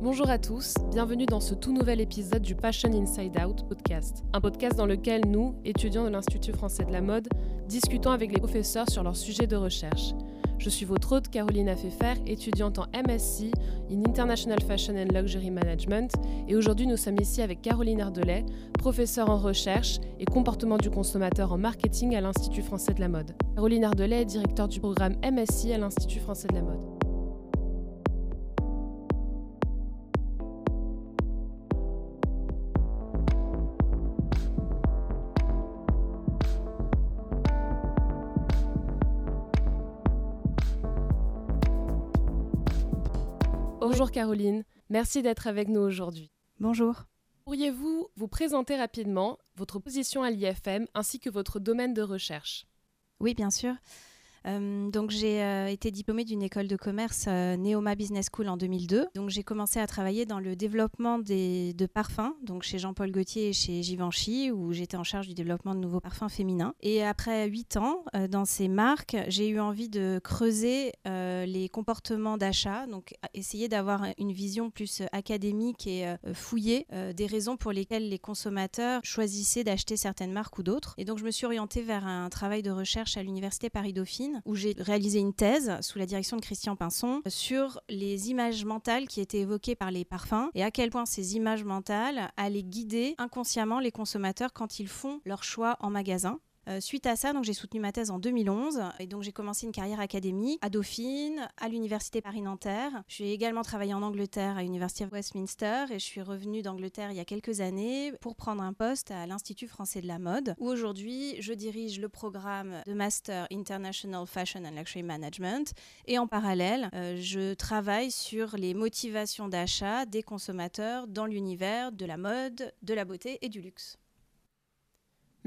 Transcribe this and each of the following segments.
Bonjour à tous, bienvenue dans ce tout nouvel épisode du Passion Inside Out podcast. Un podcast dans lequel nous, étudiants de l'Institut français de la mode, discutons avec les professeurs sur leurs sujets de recherche. Je suis votre hôte Caroline Affefer, étudiante en MSc in International Fashion and Luxury Management, et aujourd'hui nous sommes ici avec Caroline Ardelais, professeure en recherche et comportement du consommateur en marketing à l'Institut français de la mode. Caroline Ardelais est directeur du programme MSc à l'Institut français de la mode. Bonjour Caroline, merci d'être avec nous aujourd'hui. Bonjour. Pourriez-vous vous présenter rapidement votre position à l'IFM ainsi que votre domaine de recherche? Oui, bien sûr. Euh, donc j'ai euh, été diplômée d'une école de commerce euh, Neoma Business School en 2002. Donc j'ai commencé à travailler dans le développement de parfums, donc chez Jean-Paul Gaultier et chez Givenchy, où j'étais en charge du développement de nouveaux parfums féminins. Et après huit ans dans ces marques, j'ai eu envie de creuser les comportements d'achat, donc essayer d'avoir une vision plus académique et fouillée des raisons pour lesquelles les consommateurs choisissaient d'acheter certaines marques ou d'autres. Et donc je me suis orientée vers un travail de recherche à l'université Où j'ai réalisé une thèse sous la direction de Christian Pinson sur les images mentales qui étaient évoquées par les parfums et à quel point ces images mentales allaient guider inconsciemment les consommateurs quand ils font leur choix en magasin. Euh, suite à ça, donc j'ai soutenu ma thèse en 2011 et donc j'ai commencé une carrière académique à Dauphine, à l'université Paris-Nanterre. Suis également travaillé en Angleterre à l'université Westminster et je suis revenue d'Angleterre il y a quelques années pour prendre un poste à l'Institut français de la mode où aujourd'hui je dirige le programme de Master International Fashion and Luxury Management et en parallèle euh, je travaille sur les motivations d'achat des consommateurs dans l'univers de la mode, de la beauté et du luxe.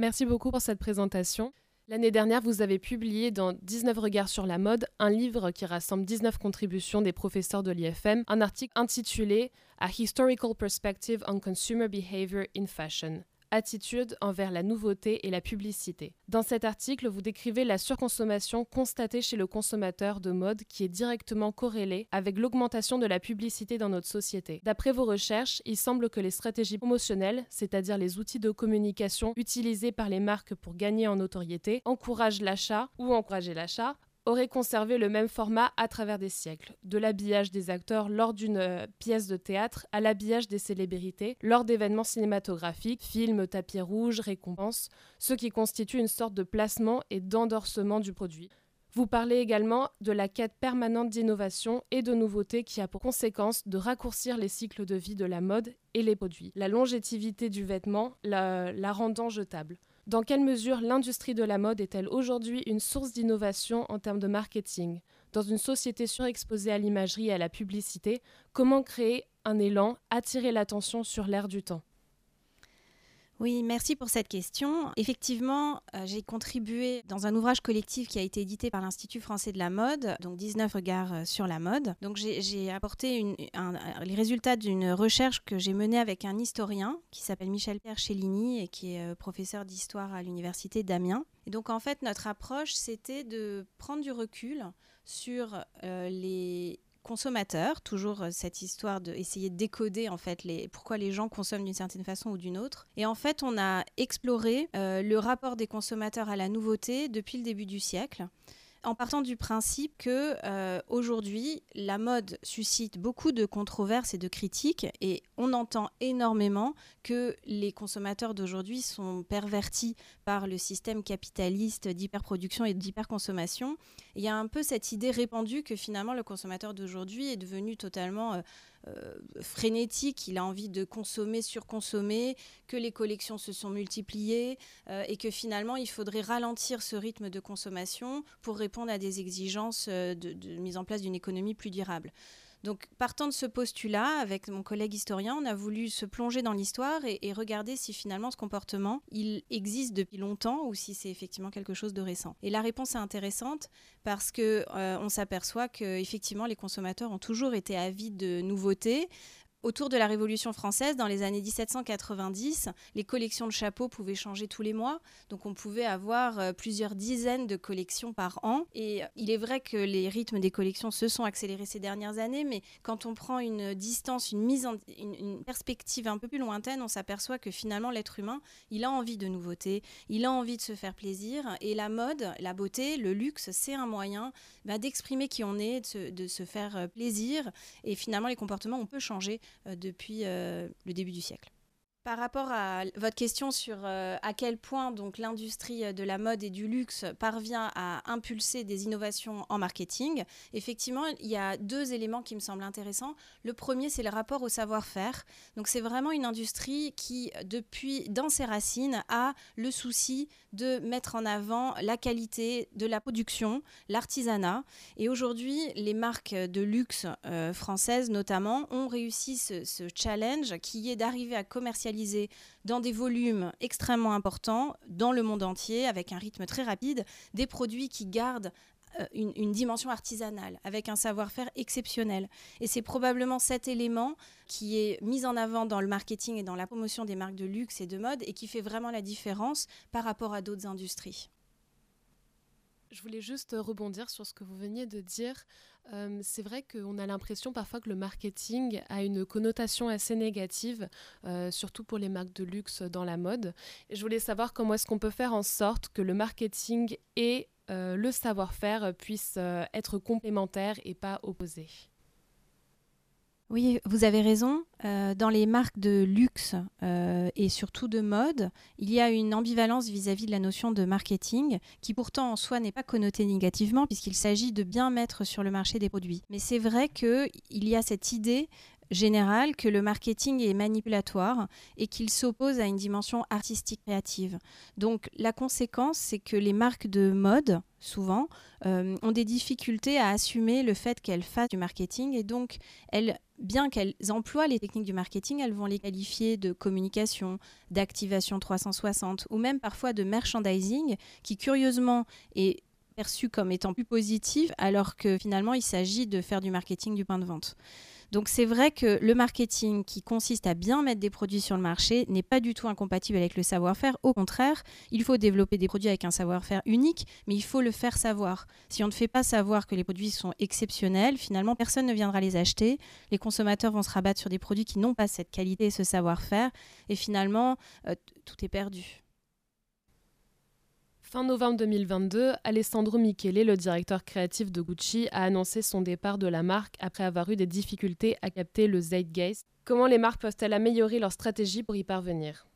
Merci beaucoup pour cette présentation. L'année dernière, vous avez publié dans 19 regards sur la mode un livre qui rassemble 19 contributions des professeurs de l'IFM, un article intitulé A Historical Perspective on Consumer Behavior in Fashion attitude envers la nouveauté et la publicité. Dans cet article, vous décrivez la surconsommation constatée chez le consommateur de mode qui est directement corrélée avec l'augmentation de la publicité dans notre société. D'après vos recherches, il semble que les stratégies promotionnelles, c'est-à-dire les outils de communication utilisés par les marques pour gagner en notoriété, encouragent l'achat ou encourager l'achat aurait conservé le même format à travers des siècles, de l'habillage des acteurs lors d'une euh, pièce de théâtre à l'habillage des célébrités lors d'événements cinématographiques, films, tapis rouges, récompenses, ce qui constitue une sorte de placement et d'endorsement du produit. Vous parlez également de la quête permanente d'innovation et de nouveautés qui a pour conséquence de raccourcir les cycles de vie de la mode et les produits, la longévité du vêtement la, la rendant jetable. Dans quelle mesure l'industrie de la mode est-elle aujourd'hui une source d'innovation en termes de marketing? Dans une société surexposée à l'imagerie et à la publicité, comment créer un élan, attirer l'attention sur l'air du temps? Oui, merci pour cette question. Effectivement, euh, j'ai contribué dans un ouvrage collectif qui a été édité par l'Institut français de la mode, donc 19 regards euh, sur la mode. Donc j'ai apporté les résultats d'une recherche que j'ai menée avec un historien qui s'appelle Michel Pierre Cellini et qui est euh, professeur d'histoire à l'université d'Amiens. Et donc en fait, notre approche, c'était de prendre du recul sur les consommateurs, toujours euh, cette histoire d'essayer de, de décoder en fait les, pourquoi les gens consomment d'une certaine façon ou d'une autre. Et en fait, on a exploré euh, le rapport des consommateurs à la nouveauté depuis le début du siècle en partant du principe que euh, aujourd'hui la mode suscite beaucoup de controverses et de critiques et on entend énormément que les consommateurs d'aujourd'hui sont pervertis par le système capitaliste d'hyperproduction et d'hyperconsommation. Il y a un peu cette idée répandue que finalement le consommateur d'aujourd'hui est devenu totalement euh, euh, frénétique, il a envie de consommer, surconsommer, que les collections se sont multipliées euh, et que finalement il faudrait ralentir ce rythme de consommation pour répondre à des exigences euh, de mise en place d'une économie plus durable. Donc, partant de ce postulat, avec mon collègue historien, on a voulu se plonger dans l'histoire et, regarder si finalement ce comportement, il existe depuis longtemps ou si c'est effectivement quelque chose de récent. Et la réponse est intéressante parce que euh, s'aperçoit que effectivement les consommateurs ont toujours été avides de nouveautés autour de la Révolution française, dans les années 1790, les collections de chapeaux pouvaient changer tous les mois. Donc on pouvait avoir euh, plusieurs dizaines de collections par an. Et il est vrai que les rythmes des collections se sont accélérés ces dernières années, mais quand on prend une distance, une mise en une, perspective un peu plus lointaine, on s'aperçoit que finalement l'être humain, il a envie de nouveautés, il a envie de se faire plaisir. Et la mode, la beauté, le luxe, c'est un moyen bah, d'exprimer qui on est, de se, de se, faire euh, plaisir. Et finalement, les comportements, on peut changer euh, depuis euh, le début du siècle. Par rapport à votre question sur euh, à quel point donc l'industrie de la mode et du luxe parvient à impulser des innovations en marketing, effectivement, il y a deux éléments qui me semblent intéressants. Le premier, c'est le rapport au savoir-faire. Donc c'est vraiment une industrie qui, depuis dans ses racines, a le souci de mettre en avant la qualité de la production, l'artisanat. Et aujourd'hui, les marques de luxe euh, françaises notamment ont réussi ce challenge qui est d'arriver à commercialiser dans des volumes extrêmement importants dans le monde entier avec un rythme très rapide, des produits qui gardent euh, une, dimension artisanale, avec un savoir-faire exceptionnel. Et c'est probablement cet élément qui est mis en avant dans le marketing et dans la promotion des marques de luxe et de mode et qui fait vraiment la différence par rapport à d'autres industries. Je voulais juste rebondir sur ce que vous veniez de dire. Euh, c'est vrai qu'on a l'impression parfois que le marketing a une connotation assez négative, euh, surtout pour les marques de luxe dans la mode. Je voulais savoir comment est-ce qu'on peut faire en sorte que le marketing et euh, le savoir-faire puissent être complémentaires et pas opposés. Oui, vous avez raison. Euh, dans les marques de luxe euh, et surtout de mode, il y a une ambivalence vis-à-vis de la notion de marketing qui pourtant en soi n'est pas connotée négativement puisqu'il s'agit de bien mettre sur le marché des produits. Mais c'est vrai qu'il y a cette idée générale que le marketing est manipulatoire et qu'il s'oppose à une dimension artistique créative. Donc la conséquence, c'est que les marques de mode, souvent, euh, ont des difficultés à assumer le fait qu'elles fassent du marketing et donc elles bien qu'elles emploient les techniques du marketing, elles vont les qualifier de communication, d'activation 360 ou même parfois de merchandising qui curieusement est perçu comme étant plus positif alors que finalement il s'agit de faire du marketing du point de vente. Donc c'est vrai que le marketing qui consiste à bien mettre des produits sur le marché n'est pas du tout incompatible avec le savoir-faire. Au contraire, il faut développer des produits avec un savoir-faire unique, mais il faut le faire savoir. Si on ne fait pas savoir que les produits sont exceptionnels, finalement personne ne viendra les acheter. Les consommateurs vont se rabattre sur des produits qui n'ont pas cette qualité et ce savoir-faire, et finalement euh, tout est perdu. Fin novembre 2022, Alessandro Michele, le directeur créatif de Gucci, a annoncé son départ de la marque après avoir eu des difficultés à capter le zeitgeist. Comment les marques peuvent-elles améliorer leur stratégie pour y parvenir?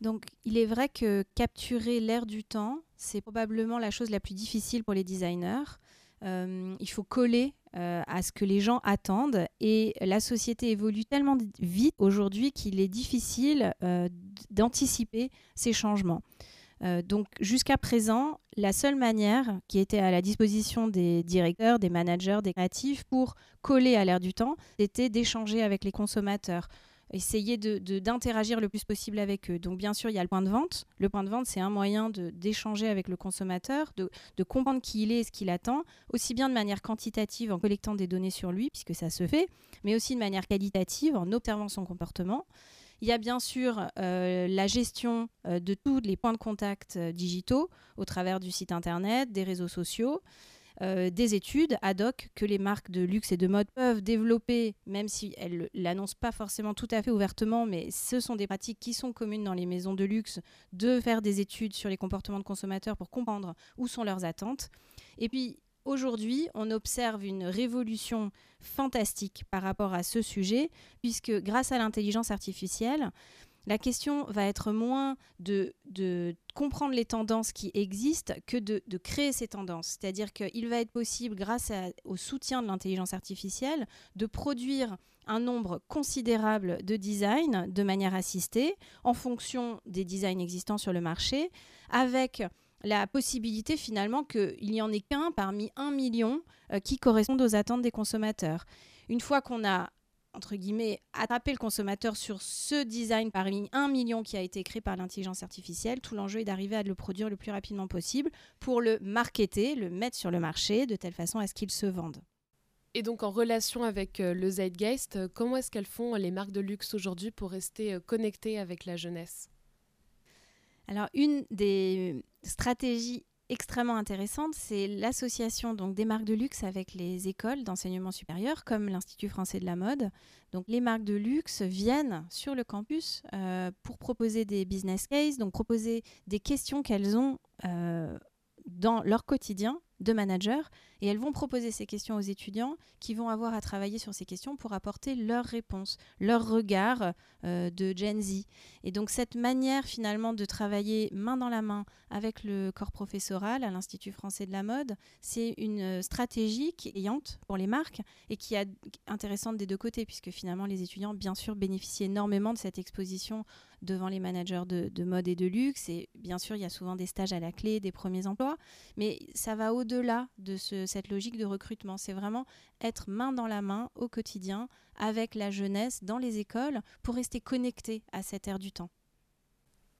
Donc, il est vrai que capturer l'air du temps, c'est probablement la chose la plus difficile pour les designers. Euh, il faut coller euh, à ce que les gens attendent et la société évolue tellement vite aujourd'hui qu'il est difficile euh, d'anticiper ces changements. Euh, donc jusqu'à présent, la seule manière qui était à la disposition des directeurs, des managers, des créatifs pour coller à l'air du temps, c'était d'échanger avec les consommateurs essayer d'interagir le plus possible avec eux. Donc bien sûr, il y a le point de vente. Le point de vente, c'est un moyen d'échanger avec le consommateur, de, de, comprendre qui il est et ce qu'il attend, aussi bien de manière quantitative en collectant des données sur lui, puisque ça se fait, mais aussi de manière qualitative en observant son comportement. Il y a bien sûr euh, la gestion euh, de tous les points de contact euh, digitaux au travers du site internet, des réseaux sociaux. des études ad hoc que les marques de luxe et de mode peuvent développer, même si elles ne l'annoncent pas forcément tout à fait ouvertement, mais ce sont des pratiques qui sont communes dans les maisons de luxe, de faire des études sur les comportements de consommateurs pour comprendre où sont leurs attentes. Et puis, Aujourd'hui, on observe une révolution fantastique par rapport à ce sujet, puisque grâce à l'intelligence artificielle, la question va être moins de, comprendre les tendances qui existent que de, créer ces tendances. C'est-à-dire qu'il va être possible, grâce au soutien de l'intelligence artificielle, de produire un nombre considérable de designs de manière assistée en fonction des designs existants sur le marché, avec la possibilité finalement qu'il n'y en ait qu'un parmi un million euh, qui correspondent aux attentes des consommateurs. Une fois qu'on a entre guillemets, attrapé le consommateur sur ce design parmi un million qui a été créé par l'intelligence artificielle. Tout l'enjeu est d'arriver à le produire le plus rapidement possible pour le marketer, le mettre sur le marché de telle façon à ce qu'il se vende. Et donc en relation avec le Zeitgeist, comment est-ce qu'elles font les marques de luxe aujourd'hui pour rester connectées avec la jeunesse? Alors une des stratégies extrêmement intéressante, c'est l'association donc des marques de luxe avec les écoles d'enseignement supérieur, comme l'Institut français de la mode. Donc les marques de luxe viennent sur le campus euh, pour proposer des business cases, donc proposer des questions qu'elles ont euh, dans leur quotidien de manager et elles vont proposer ces questions aux étudiants qui vont avoir à travailler sur ces questions pour apporter leurs réponses, leur regard euh, de Gen Z. Et donc cette manière finalement de travailler main dans la main avec le corps professoral à l'Institut français de la mode, c'est une stratégie qui est payante pour les marques et qui est intéressante des deux côtés puisque finalement les étudiants bien sûr bénéficient énormément de cette exposition devant les managers de, de mode et de luxe et bien sûr il y a souvent des stages à la clé, des premiers emplois, mais ça va au-delà de ce cette logique de recrutement. C'est vraiment être main dans la main au quotidien avec la jeunesse dans les écoles pour rester connecté à cette ère du temps.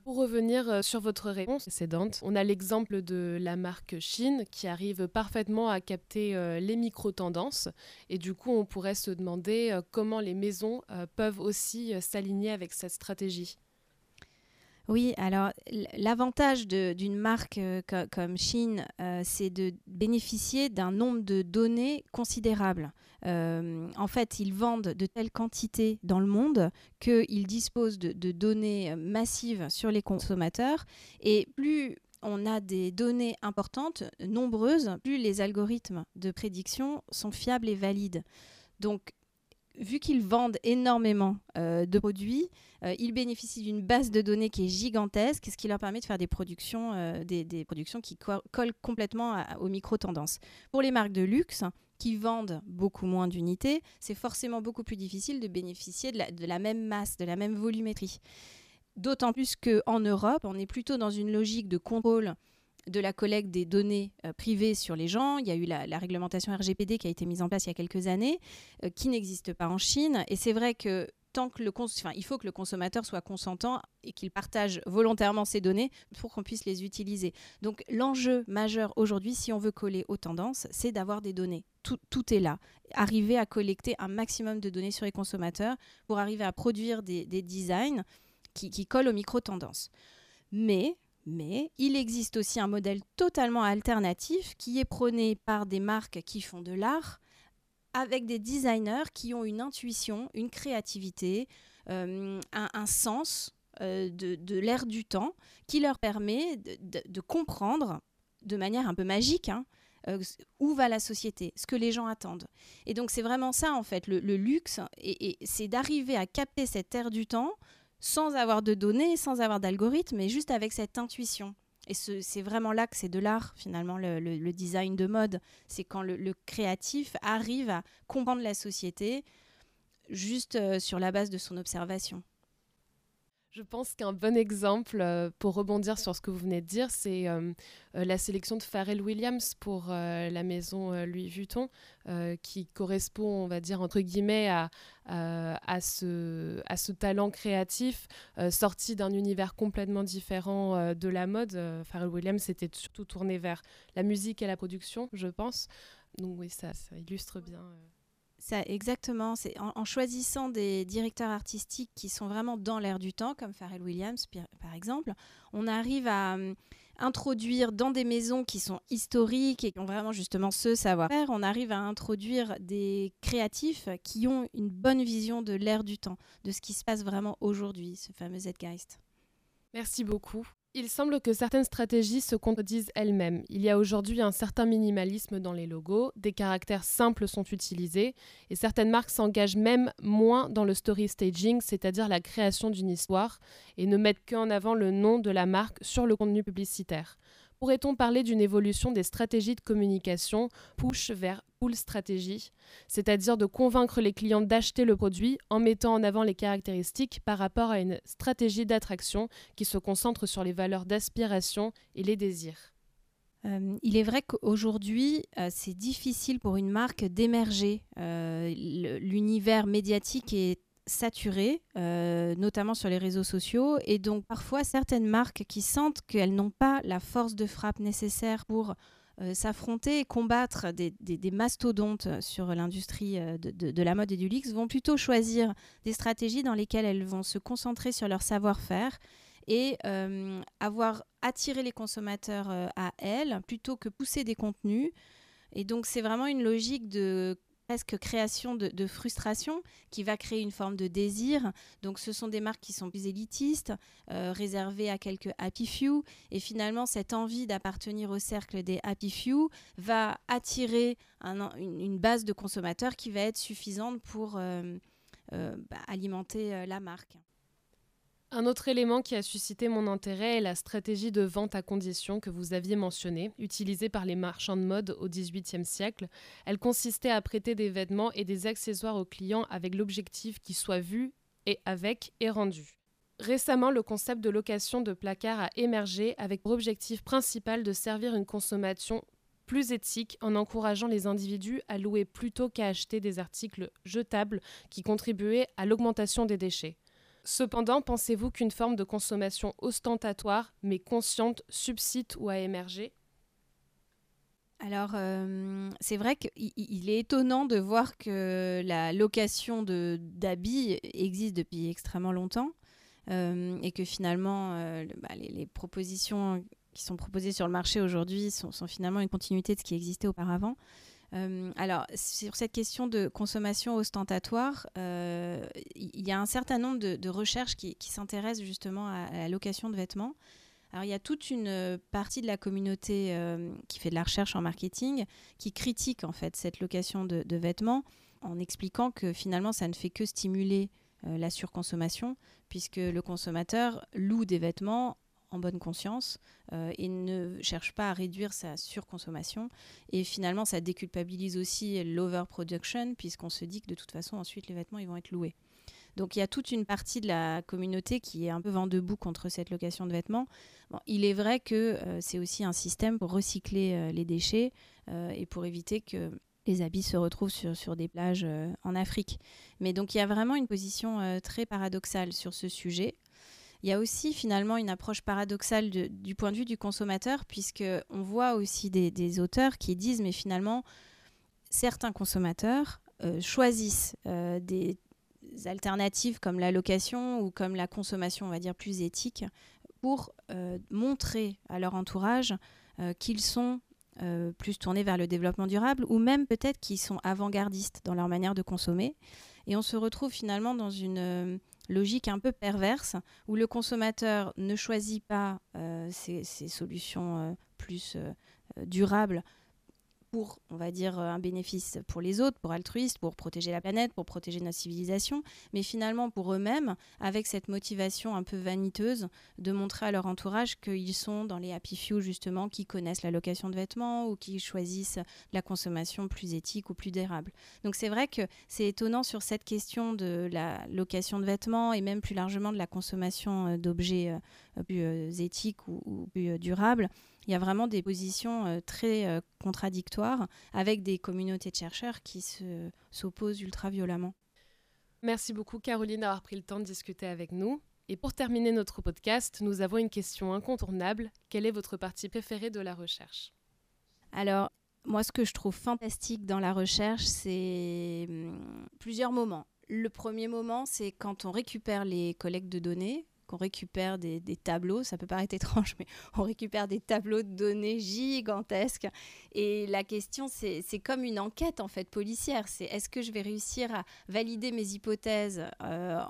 Pour revenir euh, sur votre réponse précédente, on a l'exemple de la marque Chine qui arrive parfaitement à capter euh, les micro-tendances et du coup on pourrait se demander euh, comment les maisons peuvent aussi s'aligner avec cette stratégie. Oui, alors l'avantage d'une marque euh, comme Chine, euh, c'est de bénéficier d'un nombre de données considérable. Euh, en fait, ils vendent de telles quantités dans le monde qu'ils disposent de, de, données massives sur les consommateurs. Et plus on a des données importantes, nombreuses, plus les algorithmes de prédiction sont fiables et valides. Donc, vu qu'ils vendent énormément euh, de produits, euh, ils bénéficient d'une base de données qui est gigantesque, ce qui leur permet de faire des productions, euh, des, productions qui collent complètement aux micro-tendances. Pour les marques de luxe, qui vendent beaucoup moins d'unités, c'est forcément beaucoup plus difficile de bénéficier de la, de la même masse, de la même volumétrie. D'autant plus qu'en Europe, on est plutôt dans une logique de contrôle de la collecte des données euh, privées sur les gens. Il y a eu la, réglementation RGPD qui a été mise en place il y a quelques années, euh, qui n'existe pas en Chine. Et c'est vrai que tant que le enfin, il faut que le consommateur soit consentant et qu'il partage volontairement ces données pour qu'on puisse les utiliser. Donc l'enjeu majeur aujourd'hui, si on veut coller aux tendances, c'est d'avoir des données. Tout, tout, est là. Arriver à collecter un maximum de données sur les consommateurs pour arriver à produire des, designs qui, qui collent aux micro-tendances. Mais mais il existe aussi un modèle totalement alternatif qui est prôné par des marques qui font de l'art avec des designers qui ont une intuition, une créativité, euh, un, sens euh, de, l'ère du temps qui leur permet de, comprendre de manière un peu magique hein, euh, où va la société, ce que les gens attendent. Et donc c'est vraiment ça en fait, le, luxe, et c'est d'arriver à capter cette ère du temps sans avoir de données, sans avoir d'algorithme, mais juste avec cette intuition. Et c'est vraiment là que c'est de l'art, finalement, le, design de mode. C'est quand le, créatif arrive à comprendre la société juste euh, sur la base de son observation. Je pense qu'un bon exemple euh, pour rebondir sur ce que vous venez de dire, c'est euh, euh, la sélection de Pharrell Williams pour la maison Louis Vuitton, qui correspond, on va dire, entre guillemets, à, ce, talent créatif sorti d'un univers complètement différent de la mode. Pharrell Williams était surtout tourné vers la musique et la production, je pense. Donc oui, ça illustre bien. Exactement. C'est en, choisissant des directeurs artistiques qui sont vraiment dans l'air du temps, comme Pharrell Williams par exemple, on arrive à hum, introduire dans des maisons qui sont historiques et qui ont vraiment justement ce savoir-faire, on arrive à introduire des créatifs qui ont une bonne vision de l'air du temps, de ce qui se passe vraiment aujourd'hui, ce fameux Zeitgeist. Merci beaucoup. Il semble que certaines stratégies se contredisent elles-mêmes. Il y a aujourd'hui un certain minimalisme dans les logos, des caractères simples sont utilisés, et certaines marques s'engagent même moins dans le story staging, c'est-à-dire la création d'une histoire, et ne mettent qu'en avant le nom de la marque sur le contenu publicitaire. Pourrait-on parler d'une évolution des stratégies de communication push vers pull stratégie, c'est-à-dire de convaincre les clients d'acheter le produit en mettant en avant les caractéristiques par rapport à une stratégie d'attraction qui se concentre sur les valeurs d'aspiration et les désirs? Euh, il est vrai qu'aujourd'hui, euh, c'est difficile pour une marque d'émerger. Euh, l'univers médiatique est saturé, euh, notamment sur les réseaux sociaux. Et donc parfois, certaines marques qui sentent qu'elles n'ont pas la force de frappe nécessaire pour s'affronter et combattre des, mastodontes sur l'industrie de, la mode et du luxe vont plutôt choisir des stratégies dans lesquelles elles vont se concentrer sur leur savoir-faire et avoir attiré les consommateurs à elles plutôt que pousser des contenus. Et donc c'est vraiment une logique de presque création de, frustration qui va créer une forme de désir. Donc ce sont des marques qui sont plus élitistes, euh, réservées à quelques happy few. Et finalement, cette envie d'appartenir au cercle des happy few va attirer une, base de consommateurs qui va être suffisante pour euh, euh, bah, alimenter la marque. Un autre élément qui a suscité mon intérêt est la stratégie de vente à condition que vous aviez mentionnée, utilisée par les marchands de mode au XVIIIe siècle. Elle consistait à prêter des vêtements et des accessoires aux clients avec l'objectif qu'ils soient vus et avec et rendus. Récemment, le concept de location de placard a émergé avec pour objectif principal de servir une consommation plus éthique en encourageant les individus à louer plutôt qu'à acheter des articles jetables qui contribuaient à l'augmentation des déchets. Cependant, pensez-vous qu'une forme de consommation ostentatoire mais consciente subsiste ou a émergé? Alors, euh, c'est vrai qu'il est étonnant de voir que la location d'habits existe depuis extrêmement longtemps euh, et que finalement, euh, bah, les, propositions qui sont proposées sur le marché aujourd'hui sont, sont, finalement une continuité de ce qui existait auparavant. Euh, alors, sur cette question de consommation ostentatoire, euh, il y a un certain nombre de, recherches qui, s'intéressent justement à, la location de vêtements. Alors, il y a toute une partie de la communauté euh, qui fait de la recherche en marketing qui critique en fait cette location de, de vêtements en expliquant que finalement, ça ne fait que stimuler la surconsommation, puisque le consommateur loue des vêtements bonne conscience euh, et ne cherche pas à réduire sa surconsommation. Et finalement, ça déculpabilise aussi l'overproduction, puisqu'on se dit que de toute façon, ensuite, les vêtements, ils vont être loués. Donc il y a toute une partie de la communauté qui est un peu vent debout contre cette location de vêtements. il est vrai que euh, c'est aussi un système pour recycler euh, les déchets et pour éviter que les habits se retrouvent sur, sur des plages en Afrique. Mais donc il y a vraiment une position très paradoxale sur ce sujet. Il y a aussi finalement une approche paradoxale du point de vue du consommateur, puisque on voit aussi des, auteurs qui disent, mais finalement, certains consommateurs euh, choisissent euh, des alternatives comme la location ou comme la consommation, on va dire, plus éthique, pour euh, montrer à leur entourage qu'ils sont plus tournés vers le développement durable ou même peut-être qu'ils sont avant-gardistes dans leur manière de consommer. Et on se retrouve finalement dans une logique un peu perverse où le consommateur ne choisit pas euh, ces, solutions euh, plus euh, durables pour, on va dire, un bénéfice pour les autres, pour altruistes, pour protéger la planète, pour protéger notre civilisation, mais finalement pour eux-mêmes, avec cette motivation un peu vaniteuse de montrer à leur entourage qu'ils sont dans les happy few, justement, qui connaissent la location de vêtements ou qui choisissent la consommation plus éthique ou plus durable. Donc c'est vrai que c'est étonnant sur cette question de la location de vêtements et même plus largement de la consommation euh, d'objets euh, plus euh, éthiques ou, plus durables il y a vraiment des positions euh, très euh, contradictoires avec des communautés de chercheurs qui s'opposent ultra violemment. Merci beaucoup Caroline d'avoir pris le temps de discuter avec nous. Et pour terminer notre podcast, nous avons une question incontournable. Quelle est votre partie préférée de la recherche? Alors, moi, ce que je trouve fantastique dans la recherche, c'est hum, plusieurs moments. Le premier moment, c'est quand on récupère les collectes de données, qu'on récupère des, tableaux, ça peut paraître étrange, mais on récupère des tableaux de données gigantesques. Et la question, c'est comme une enquête en fait policière. C'est est-ce que je vais réussir à valider mes hypothèses euh,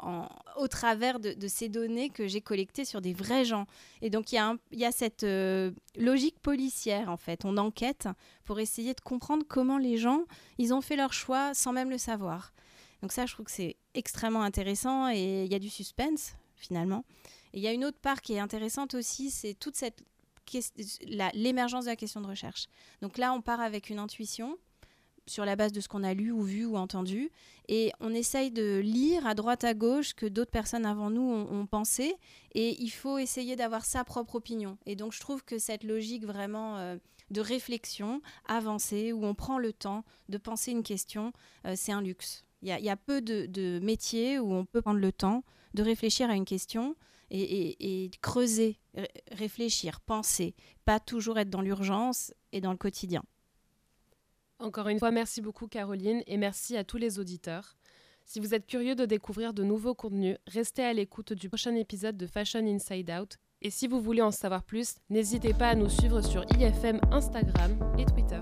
au travers de, ces données que j'ai collectées sur des vrais gens? Et donc il y, a cette euh, logique policière en fait. On enquête pour essayer de comprendre comment les gens, ils ont fait leur choix sans même le savoir. Donc ça, je trouve que c'est extrêmement intéressant et il y a du suspense finalement. Et il y a une autre part qui est intéressante aussi, c'est toute cette l'émergence de la question de recherche. Donc là, on part avec une intuition sur la base de ce qu'on a lu ou vu ou entendu, et on essaye de lire à droite à gauche que d'autres personnes avant nous ont, pensé, et il faut essayer d'avoir sa propre opinion. Et donc je trouve que cette logique vraiment euh, de réflexion avancée, où on prend le temps de penser une question, euh, c'est un luxe. Il y, a peu de, métiers où on peut prendre le temps de réfléchir à une question et, creuser, réfléchir, penser, pas toujours être dans l'urgence et dans le quotidien. Encore une fois, merci beaucoup Caroline et merci à tous les auditeurs. Si vous êtes curieux de découvrir de nouveaux contenus, restez à l'écoute du prochain épisode de Fashion Inside Out. Et si vous voulez en savoir plus, n'hésitez pas à nous suivre sur IFM Instagram et Twitter.